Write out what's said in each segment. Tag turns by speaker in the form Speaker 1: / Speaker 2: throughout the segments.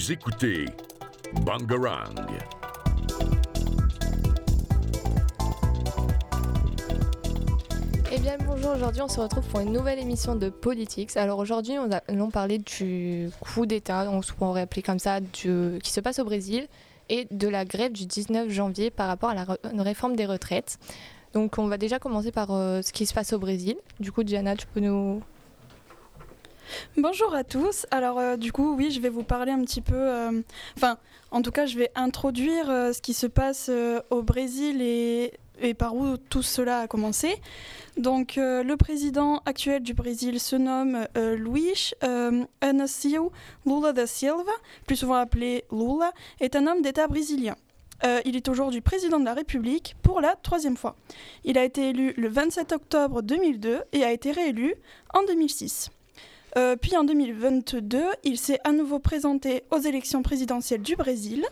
Speaker 1: Vous écoutez Bangarang.
Speaker 2: Eh bien bonjour, aujourd'hui on se retrouve pour une nouvelle émission de Politics. Alors aujourd'hui on allons parler du coup d'État, on pourrait appeler comme ça, qui se passe au Brésil et de la grève du 19 janvier par rapport à la réforme des retraites. Donc on va déjà commencer par euh, ce qui se passe au Brésil. Du coup Diana, tu peux nous...
Speaker 3: Bonjour à tous. Alors euh, du coup oui, je vais vous parler un petit peu... euh, Enfin, en tout cas, je vais introduire euh, ce qui se passe au Brésil et, par où tout cela a commencé. Donc le président actuel du Brésil se nomme euh, Inácio Lula da Silva, plus souvent appelé Lula, est un homme d'État brésilien. Il est aujourd'hui président de la République pour la troisième fois. Il a été élu le 27 octobre 2002 et a été réélu en 2006. Euh, puis en 2022, il s'est à nouveau présenté aux élections présidentielles du Brésil.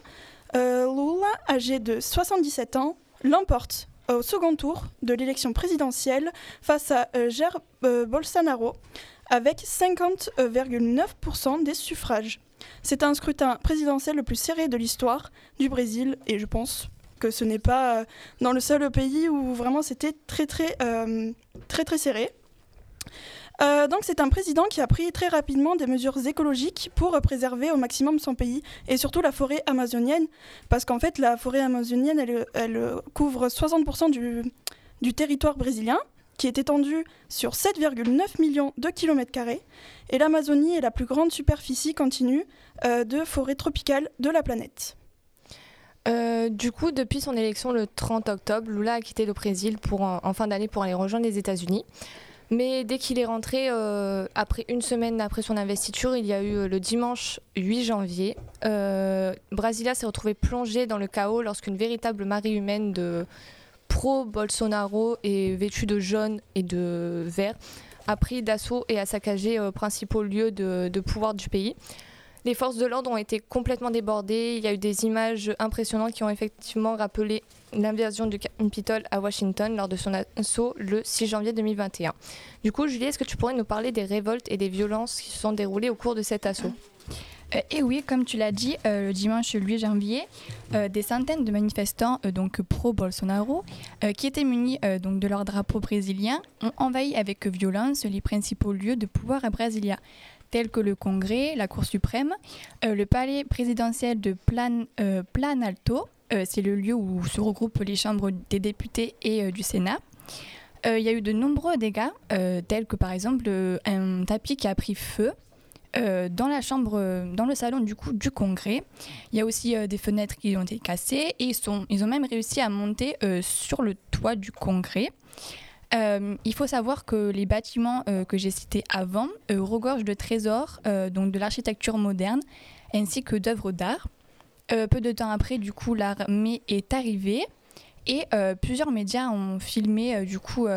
Speaker 3: Euh, Lula, âgé de 77 ans, l'emporte au second tour de l'élection présidentielle face à euh, Jair euh, Bolsonaro avec 50,9% des suffrages. C'est un scrutin présidentiel le plus serré de l'histoire du Brésil et je pense que ce n'est pas dans le seul pays où vraiment c'était très très très très serré. Euh, donc c'est un président qui a pris très rapidement des mesures écologiques pour préserver au maximum son pays et surtout la forêt amazonienne parce qu'en fait la forêt amazonienne elle, couvre 60% du, territoire brésilien qui est étendu sur 7,9 millions de kilomètres carrés et l'Amazonie est la plus grande superficie continue euh, de forêt tropicale de la planète.
Speaker 2: Euh, du coup, depuis son élection le 30 octobre, Lula a quitté le Brésil pour, en, en fin d'année pour aller rejoindre les États-Unis. Mais dès qu'il est rentré, euh, après une semaine après son investiture, il y a eu euh, le dimanche 8 janvier, euh, Brasilia s'est retrouvé plongé dans le chaos lorsqu'une véritable marée humaine de pro-Bolsonaro et vêtue de jaune et de vert a pris d'assaut et a saccagé euh, principaux lieux de pouvoir du pays. Les forces de l'ordre ont été complètement débordées. Il y a eu des images impressionnantes qui ont effectivement rappelé l'invasion du Capitole à Washington lors de son assaut le 6 janvier 2021. Du coup, Julie, est-ce que tu pourrais nous parler des révoltes et des violences qui se sont déroulées au cours de cet assaut?
Speaker 4: Euh, et oui, comme tu l'as dit, euh, le dimanche 8 janvier, euh, des centaines de manifestants euh, donc pro-Bolsonaro, qui étaient munis donc de leur drapeau brésilien, ont envahi avec violence les principaux lieux de pouvoir à Brasilia, tels que le Congrès, la Cour suprême, euh, le palais présidentiel de Plan, euh, Planalto, euh, c'est le lieu où se regroupent les chambres des députés et du Sénat. Il y a eu de nombreux dégâts, tels que par exemple un tapis qui a pris feu dans la chambre, dans le salon du coup du Congrès. Il y a aussi des fenêtres qui ont été cassées et ils, sont, ils ont même réussi à monter sur le toit du Congrès. Euh, il faut savoir que les bâtiments euh, que j'ai cités avant euh, regorgent de trésors, donc de l'architecture moderne, ainsi que d'œuvres d'art. Peu de temps après, du coup, l'armée est arrivée et plusieurs médias ont filmé du coup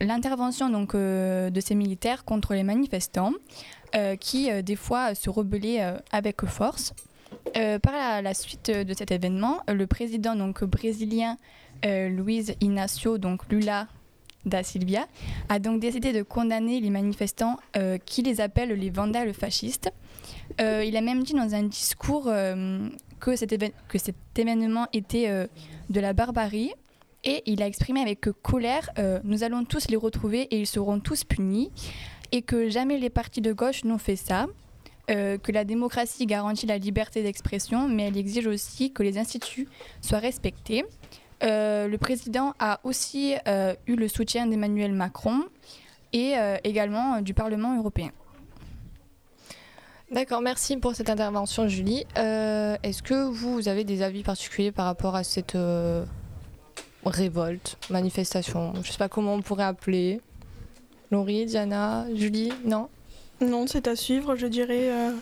Speaker 4: l'intervention donc de ces militaires contre les manifestants qui des fois se rebellaient avec force. Par la, la suite de cet événement, le président donc brésilien euh, Luiz Inácio donc Lula da Silvia a donc décidé de condamner les manifestants euh, qui les appellent les vandales fascistes. Euh, il a même dit dans un discours euh, que, cet événement était de la barbarie et il a exprimé avec colère Nous allons tous les retrouver et ils seront tous punis et que jamais les partis de gauche n'ont fait ça. que la démocratie garantit la liberté d'expression, mais elle exige aussi que les instituts soient respectés. Euh, le président a aussi euh, eu le soutien d'Emmanuel Macron et euh, également euh, du Parlement européen.
Speaker 2: D'accord, merci pour cette intervention, Julie. Euh, Est-ce que vous, vous avez des avis particuliers par rapport à cette euh, révolte, manifestation? Je sais pas comment on pourrait appeler. Laurie, Diana, Julie, non?
Speaker 3: Non, c'est à suivre, je dirais, euh,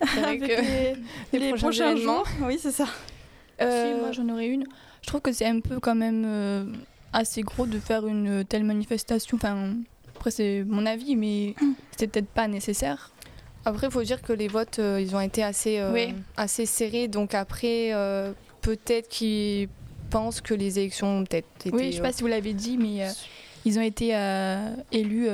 Speaker 3: avec les,
Speaker 2: les
Speaker 3: les
Speaker 2: prochains
Speaker 3: prochains jours. Oui, c'est ça.
Speaker 2: Euh,
Speaker 4: Si, moi j'en aurais une. Je trouve que c'est un peu quand même euh, assez gros de faire une telle manifestation. Enfin, après c'est mon avis, mais c'était peut-être pas nécessaire.
Speaker 2: Après, il faut dire que les votes, euh, ils ont été assez, euh,
Speaker 4: Oui.
Speaker 2: assez serrés. Donc après, euh, peut-être qu'ils pensent que les élections ont peut-être été...
Speaker 4: Oui, je sais
Speaker 2: euh,
Speaker 4: pas si vous l'avez dit, mais ils ont été élus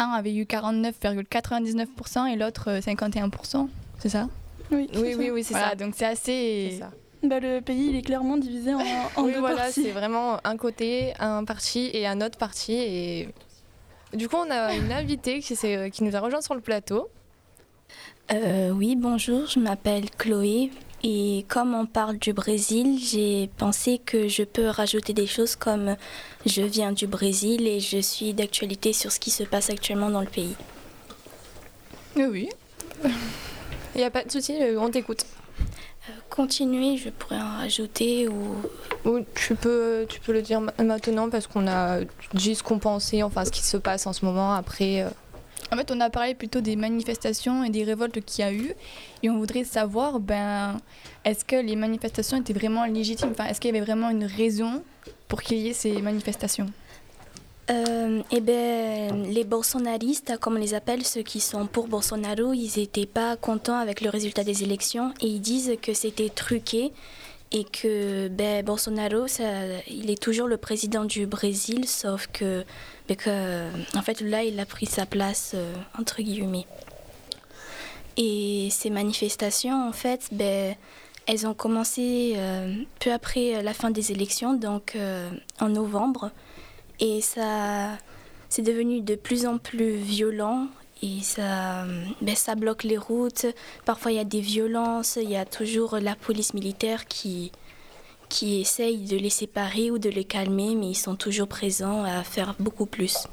Speaker 4: un avait eu 49,99% et l'autre 51%, c'est ça?
Speaker 3: Oui,
Speaker 2: Oui, oui, oui, c'est
Speaker 4: Voilà,
Speaker 2: ça.
Speaker 4: donc c'est assez.
Speaker 3: Bah, le pays, il est clairement divisé en, en
Speaker 2: oui,
Speaker 3: deux
Speaker 2: voilà,
Speaker 3: parties.
Speaker 2: c'est vraiment un côté, un parti et un autre parti. Et du coup, on a une invitée qui, qui nous a rejoint sur le plateau.
Speaker 5: Euh, oui, bonjour, je m'appelle Chloé et comme on parle du Brésil, j'ai pensé que je peux rajouter des choses comme je viens du Brésil et je suis d'actualité sur ce qui se passe actuellement dans le pays.
Speaker 4: Oui, oui.
Speaker 2: Il n'y a pas de souci, euh, on t'écoute.
Speaker 5: Euh, continuez, je pourrais en rajouter ou...
Speaker 2: Ou tu peux, tu peux le dire ma- maintenant parce qu'on a dit ce qu'on pensait, enfin ce qui se passe en ce moment. Après, euh,
Speaker 4: En fait, on a parlé plutôt des manifestations et des révoltes qu'il y a eu. Et on voudrait savoir, ben, est-ce que les manifestations étaient vraiment légitimes? Enfin, est-ce qu'il y avait vraiment une raison pour qu'il y ait ces manifestations?
Speaker 5: Euh, eh ben, les bolsonaristes, comme on les appelle, ceux qui sont pour Bolsonaro, ils n'étaient pas contents avec le résultat des élections et ils disent que c'était truqué et que ben, Bolsonaro, il est toujours le président du Brésil, sauf que, ben, en fait, là, il a pris sa place, euh, entre guillemets. Et ces manifestations, en fait, ben, elles ont commencé euh, peu après la fin des élections, donc euh, en novembre. Et ça, c'est devenu de plus en plus violent et ça, ben, ça bloque les routes. Parfois, il y a des violences. Il y a toujours la police militaire qui, qui essaye de les séparer ou de les calmer, mais ils sont toujours présents à faire beaucoup plus.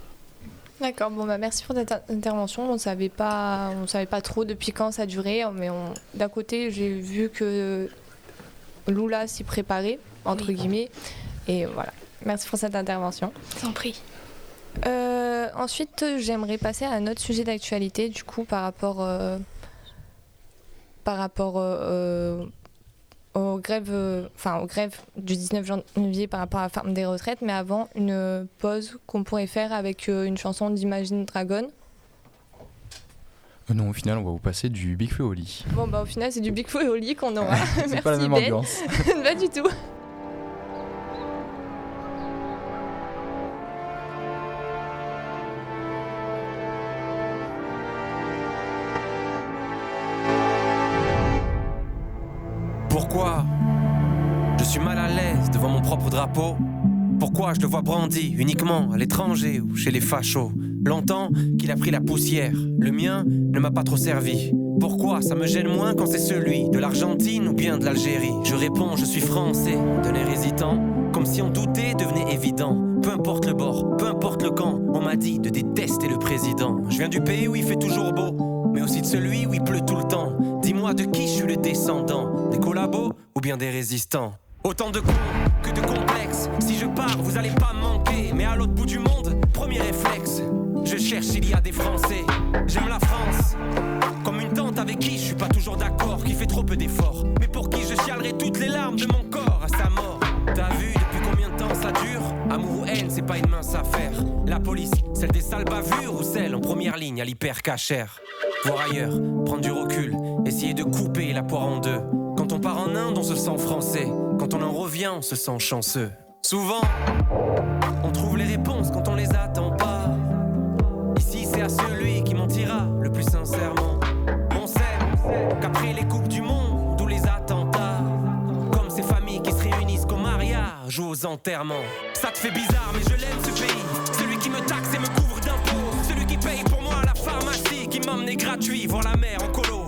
Speaker 2: d'accord. Bon, bah merci pour cette in- intervention. On savait pas, on savait pas trop depuis quand ça durait, mais d'un côté, j'ai vu que Lula s'y préparait entre
Speaker 5: Oui.
Speaker 2: guillemets, et voilà. Merci pour cette intervention.
Speaker 5: Sans prix.
Speaker 2: Euh, ensuite, j'aimerais passer à un autre sujet d'actualité, du coup, par rapport, euh, par rapport euh, aux grèves, euh, enfin aux grèves du 19 janvier par rapport à la ferme des retraites, mais avant une pause qu'on pourrait faire avec euh, une chanson d'Imagine Dragon.
Speaker 6: Non, au final, on va vous passer du Big Flo au lit.
Speaker 2: Bon, bah au final, c'est du Big Flo et Oli qu'on aura.
Speaker 6: C'est pas la
Speaker 2: Merci,
Speaker 6: même
Speaker 2: Ben.
Speaker 6: ambiance.
Speaker 2: Pas du tout.
Speaker 7: Pourquoi je suis mal à l'aise devant mon propre drapeau? Pourquoi je le vois brandi uniquement à l'étranger ou chez les fachos? Longtemps qu'il a pris la poussière, le mien ne m'a pas trop servi. Pourquoi ça me gêne moins quand c'est celui de l'Argentine ou bien de l'Algérie? Je réponds, je suis français, d'un air hésitant, comme si en douter devenait évident. Peu importe le bord, peu importe le camp, on m'a dit de détester le président. Je viens du pays où il fait toujours beau, mais aussi de celui où il pleut tout le temps. Dis-moi de qui je suis le descendant, des collabos ou bien des résistants? Autant de cons que de complexes. Si je pars, vous allez pas manquer. Mais à l'autre bout du monde, premier réflexe. Je cherche s'il y a des Français. J'aime la France. Comme une tante avec qui je suis pas toujours d'accord, qui fait trop peu d'efforts. Mais pour qui je chialerai toutes les larmes de mon corps à sa mort? T'as vu depuis combien de temps ça dure? Amour ou haine, c'est pas une mince affaire. La police, celle des sales bavures ou celle en première ligne à l'hyper cachère. Voir ailleurs, prendre du recul, essayer de couper la poire en deux. Quand on part en Inde, on se sent français. Quand on en revient, on se sent chanceux. Souvent, on trouve les réponses quand on les attend pas. Ici, c'est à celui qui mentira le plus sincèrement. On sait qu'après les coupes du monde ou les attentats, comme ces familles qui se réunissent qu'au mariage ou aux enterrements. Ça te fait bizarre, mais je l'aime ce pays. Celui qui me taxe et me qui m'emmenait gratuit voir la mer en colo.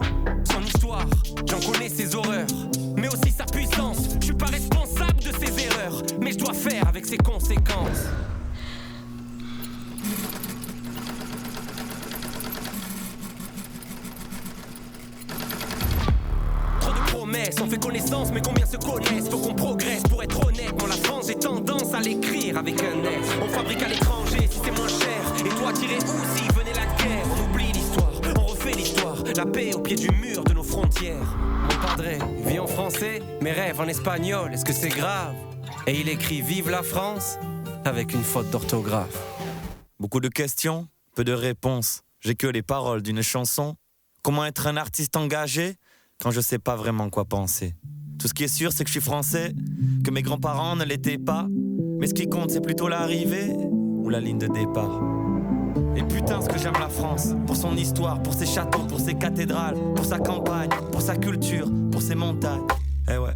Speaker 7: Son histoire, j'en connais ses horreurs, mais aussi sa puissance. Je suis pas responsable de ses erreurs, mais je dois faire avec ses conséquences. Trop de promesses, on fait connaissance, mais combien se connaissent? Faut qu'on progresse pour être honnête. Moi, la France, j'ai tendance à l'écrire avec un S. On fabrique à l'étranger si c'est moins cher. Et toi, tirer où si venait la guerre? La paix au pied du mur de nos frontières. Mon padré vit en français, mes rêves en espagnol. Est-ce que c'est grave? Et il écrit Vive la France avec une faute d'orthographe.
Speaker 8: Beaucoup de questions, peu de réponses. J'ai que les paroles d'une chanson. Comment être un artiste engagé quand je sais pas vraiment quoi penser? Tout ce qui est sûr, c'est que je suis français, que mes grands-parents ne l'étaient pas. Mais ce qui compte, c'est plutôt l'arrivée ou la ligne de départ. Et putain, ce que j'aime la France. Pour son histoire, pour ses châteaux, pour ses cathédrales, pour sa campagne, pour sa culture, pour ses montagnes. Eh ouais.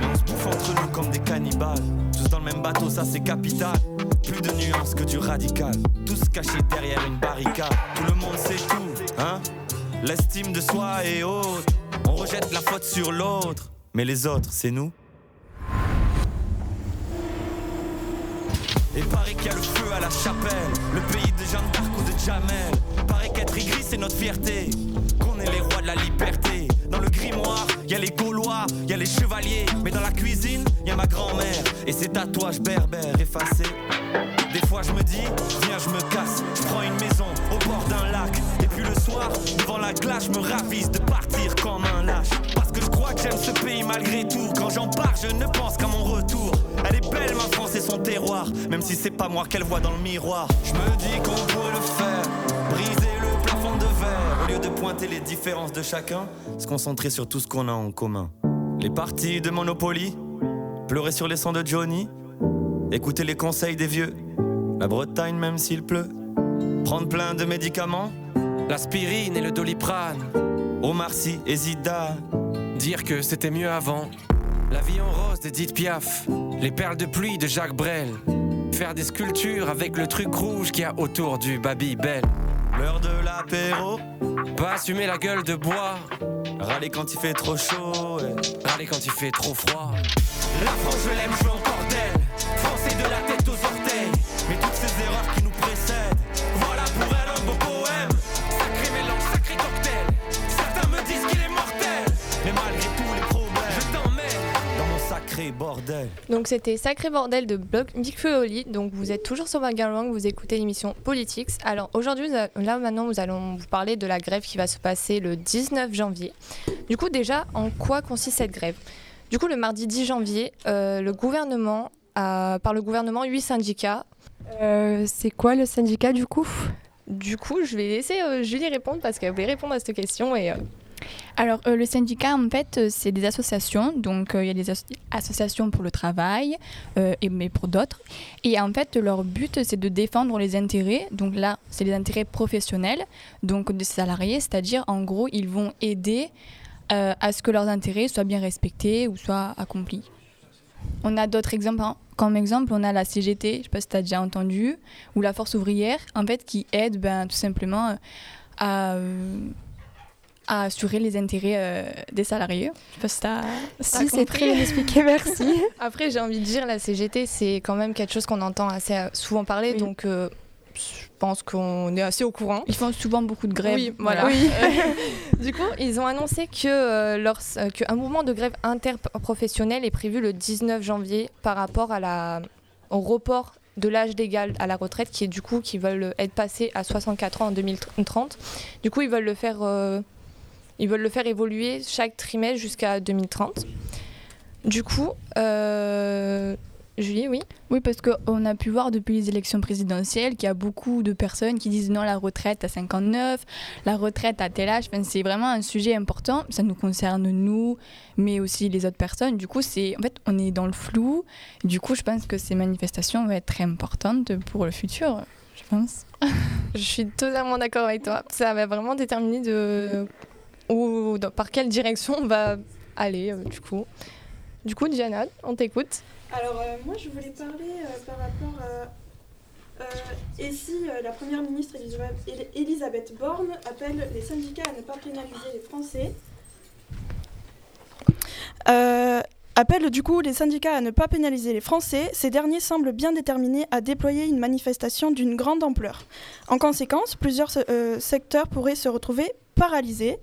Speaker 8: Mais on se bouffe entre nous comme des cannibales. Tous dans le même bateau, ça c'est capital. Plus de nuances que du radical. Tous cachés derrière une barricade. Tout le monde sait tout, hein L'estime de soi est haute. On rejette la faute sur l'autre. Mais les autres, c'est nous. Et paraît qu'il y a le feu à la chapelle, le pays de Jeanne Jamel. Paraît qu'être aigri c'est notre fierté, qu'on est les rois de la liberté. Dans le grimoire, y a les Gaulois, y a les chevaliers, mais dans la cuisine, y a ma grand-mère et ses tatouages berbères effacés. Des fois je me dis, viens je me casse, je prends une maison au bord d'un lac. Et puis le soir, devant la glace, je me ravise de partir comme un lâche. Parce que je crois que j'aime ce pays malgré tout. Quand j'en pars, je ne pense qu'à mon retour. Elle est belle ma France et son terroir, même si c'est pas moi qu'elle voit dans le miroir. Je me dis qu'on lieu de pointer les différences de chacun, se concentrer sur tout ce qu'on a en commun. Les parties de Monopoly, pleurer sur les sangs de Johnny, écouter les conseils des vieux. La Bretagne, même s'il pleut. Prendre plein de médicaments.
Speaker 7: L'aspirine et le doliprane.
Speaker 8: Omar Sy et Zidane.
Speaker 7: Dire que c'était mieux avant. La vie en rose d'Edith Piaf. Les perles de pluie de Jacques Brel. Faire des sculptures avec le truc rouge qu'il y a autour du Babybel.
Speaker 8: L'heure de l'apéro.
Speaker 7: Pas assumer la gueule de bois.
Speaker 8: Râler quand il fait trop chaud. ouais.
Speaker 7: Râler quand il fait trop froid.
Speaker 8: La France, je l'aime, je
Speaker 2: Donc c'était Sacré Bordel de et Oli. Donc vous êtes toujours sur Bangalore, vous écoutez l'émission Politics. Alors aujourd'hui, là maintenant, nous allons vous parler de la grève qui va se passer le 19 janvier. Du coup, déjà, en quoi consiste cette grève? Du coup, le mardi 10 janvier, euh, le gouvernement a, par le gouvernement, huit syndicats.
Speaker 9: Euh, c'est quoi le syndicat du coup?
Speaker 2: Du coup, je vais laisser euh, Julie répondre parce qu'elle voulait répondre à cette question et
Speaker 4: Alors, euh, le syndicat, en fait, euh, c'est des associations. Donc, euh, il y a des asso- associations pour le travail, mais pour d'autres. Et en fait, leur but, c'est de défendre les intérêts. Donc là, c'est les intérêts professionnels, donc des salariés. C'est-à-dire, en gros, ils vont aider à ce que leurs intérêts soient bien respectés ou soient accomplis. On a d'autres exemples. hein. Comme exemple, on a la CGT, je ne sais pas si tu as déjà entendu, ou la Force ouvrière, en fait, qui aide ben, tout simplement à, à assurer les intérêts euh, des salariés. Je sais pas si t'as-
Speaker 9: Si, c'est très bien expliqué, merci.
Speaker 2: Après, j'ai envie de dire, la CGT, c'est quand même quelque chose qu'on entend assez euh, souvent parler,
Speaker 9: Oui.
Speaker 2: donc euh, je pense qu'on est assez au courant.
Speaker 4: Ils font souvent beaucoup de grèves.
Speaker 2: Oui, voilà. du coup, ils ont annoncé que euh, leur- mouvement de grève interprofessionnel est prévu le 19 janvier par rapport à la, au report de l'âge légal à la retraite, qui est du coup qui veulent être passés à 64 ans en 2030. Du coup, ils veulent le faire, ils veulent le faire évoluer chaque trimestre jusqu'à 2030. Du coup, euh, Julie, oui?
Speaker 4: Oui, parce qu'on a pu voir depuis les élections présidentielles qu'il y a beaucoup de personnes qui disent non, la retraite à 59, la retraite à tel âge. Enfin, c'est vraiment un sujet important. Ça nous concerne nous, mais aussi les autres personnes. Du coup, c'est en fait, on est dans le flou. Du coup, je pense que ces manifestations vont être très importantes pour le futur. Je pense.
Speaker 2: Je suis totalement d'accord avec toi. Ça va vraiment déterminer de dans- par quelle direction on va aller, euh, du coup. Du coup, Diana, on t'écoute.
Speaker 3: Alors, euh, moi, je voulais parler euh, par rapport à. euh, et si euh, la première ministre Elisabeth, El- Elisabeth Borne appelle les syndicats à ne pas pénaliser les Français Euh, appelle du coup les syndicats à ne pas pénaliser les Français, ces derniers semblent bien déterminés à déployer une manifestation d'une grande ampleur. En conséquence, plusieurs euh, secteurs pourraient se retrouver paralysés.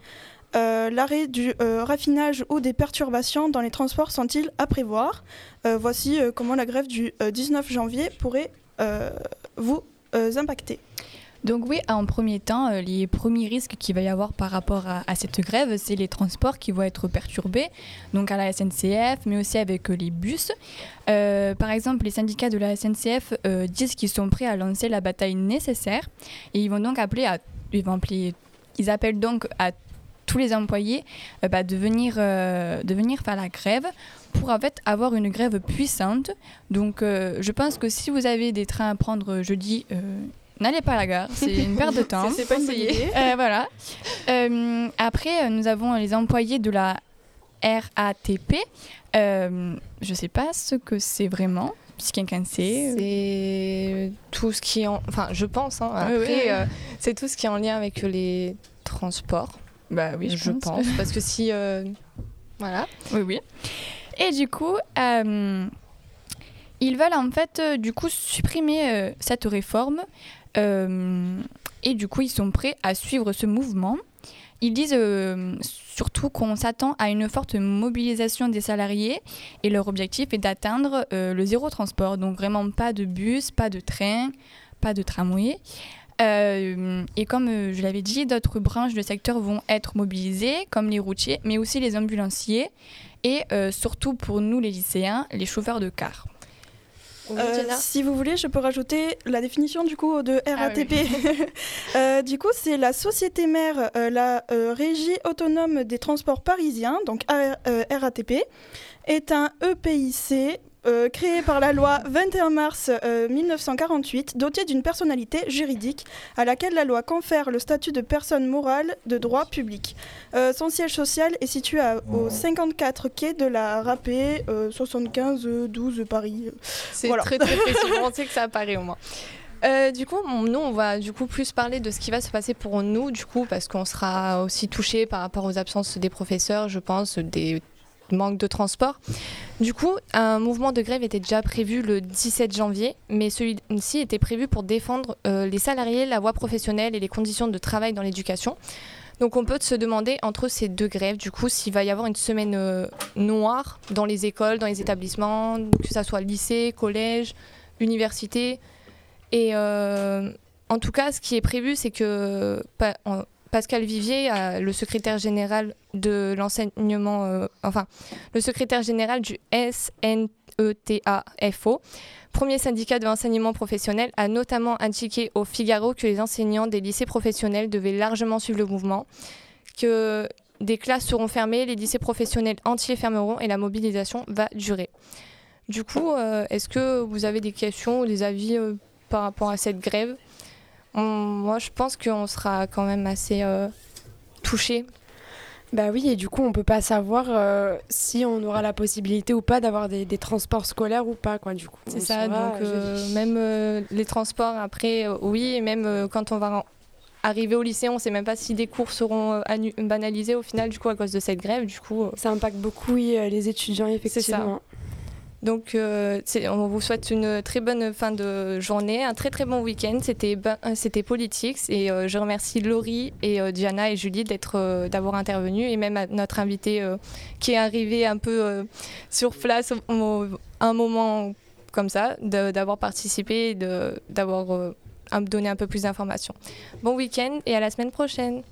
Speaker 3: Euh, L'arrêt du euh, raffinage ou des perturbations dans les transports sont-ils à prévoir Euh, Voici comment la grève du euh, 19 janvier pourrait vous impacter.
Speaker 4: Donc oui, en premier temps, les premiers risques qu'il va y avoir par rapport à, cette grève, c'est les transports qui vont être perturbés, donc à la SNCF, mais aussi avec les bus. Par exemple, les syndicats de la SNCF disent qu'ils sont prêts à lancer la bataille nécessaire et ils vont donc appeler à, appeler, ils appellent donc à tous les employés euh, bah, de, venir, euh, de venir faire la grève pour en fait avoir une grève puissante. Donc euh, je pense que si vous avez des trains à prendre jeudi, n'allez pas à la gare, c'est une perte de temps.
Speaker 3: C'est pas.
Speaker 4: Euh, voilà. Après, nous avons les employés de la RATP. Je sais pas ce que c'est vraiment, si quelqu'un sait.
Speaker 2: C'est tout ce qui est en... Enfin, je pense. hein. Après,
Speaker 4: oui.
Speaker 2: c'est tout ce qui est en lien avec les transports.
Speaker 4: Bah oui,
Speaker 2: je, pense. Parce que si... euh, Voilà.
Speaker 4: Oui, oui. Et du coup, euh, ils veulent en fait, euh, du coup, supprimer cette réforme. Et du coup, ils sont prêts à suivre ce mouvement. Ils disent surtout qu'on s'attend à une forte mobilisation des salariés et leur objectif est d'atteindre le zéro transport. Donc vraiment pas de bus, pas de train, pas de tramway. Euh, et comme euh, je l'avais dit, d'autres branches de secteur vont être mobilisées, comme les routiers, mais aussi les ambulanciers et euh, surtout pour nous les lycéens, les chauffeurs de car.
Speaker 2: Oui,
Speaker 3: Euh,
Speaker 2: Diana
Speaker 3: si vous voulez, je peux rajouter la définition du coup de
Speaker 4: Ah
Speaker 3: RATP. Euh, du coup, c'est la société mère, euh, la euh, Régie autonome des transports parisiens, donc A- euh, RATP, est un EPIC. Euh, créé par la loi 21 mars euh, 1948, doté d'une personnalité juridique à laquelle la loi confère le statut de personne morale de droit public. Euh, son siège social est situé à- au 54 quai de la Rapée, euh, 75 euh, 12 Paris.
Speaker 2: C'est
Speaker 3: Voilà.
Speaker 2: très très précis. on sait que ça apparaît au moins. Euh, du coup, on- nous, on va du coup plus parler de ce qui va se passer pour nous, du coup, parce qu'on sera aussi touché par rapport aux absences des professeurs, je pense, des manques de transport. Du coup, un mouvement de grève était déjà prévu le 17 janvier, mais celui-ci était prévu pour défendre euh, les salariés, la voie professionnelle et les conditions de travail dans l'éducation. Donc on peut se demander entre ces deux grèves, du coup, s'il va y avoir une semaine euh, noire dans les écoles, dans les établissements, que ce soit lycée, collège, université. Et euh, en tout cas, ce qui est prévu, c'est que Pascal Vivier, euh, le secrétaire général de l'enseignement, euh, enfin, le secrétaire général du SNETAFO, premier syndicat de l'enseignement professionnel, a notamment indiqué au Figaro que les enseignants des lycées professionnels devaient largement suivre le mouvement, que des classes seront fermées, les lycées professionnels entiers fermeront et la mobilisation va durer. Du coup, euh, est-ce que vous avez des questions ou des avis par rapport à cette grève? On- Moi, je pense qu'on sera quand même assez euh, touché.
Speaker 9: Bah oui, et du coup, on peut pas savoir euh, si on aura la possibilité ou pas d'avoir des, des transports scolaires ou pas, quoi, du coup.
Speaker 2: C'est ça, donc euh, même euh, les transports après, oui, et même quand on va arriver au lycée, on ne sait même pas si des cours seront banalisés au final, du coup, à cause de cette grève. Du coup,
Speaker 9: Ça impacte beaucoup oui, les étudiants, effectivement.
Speaker 2: Donc, euh, on vous souhaite une très bonne fin de journée, un très très bon week-end. C'était euh, c'était Politics et euh, je remercie Laurie et Diana et Julie d'être d'avoir intervenu et même notre invité qui est arrivé un peu sur place au- un moment comme ça, d'avoir participé et d'avoir donné un peu plus d'informations. Bon week-end et à la semaine prochaine.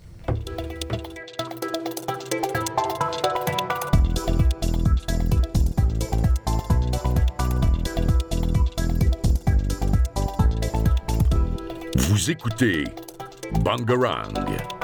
Speaker 1: Vous écoutez Bangarang.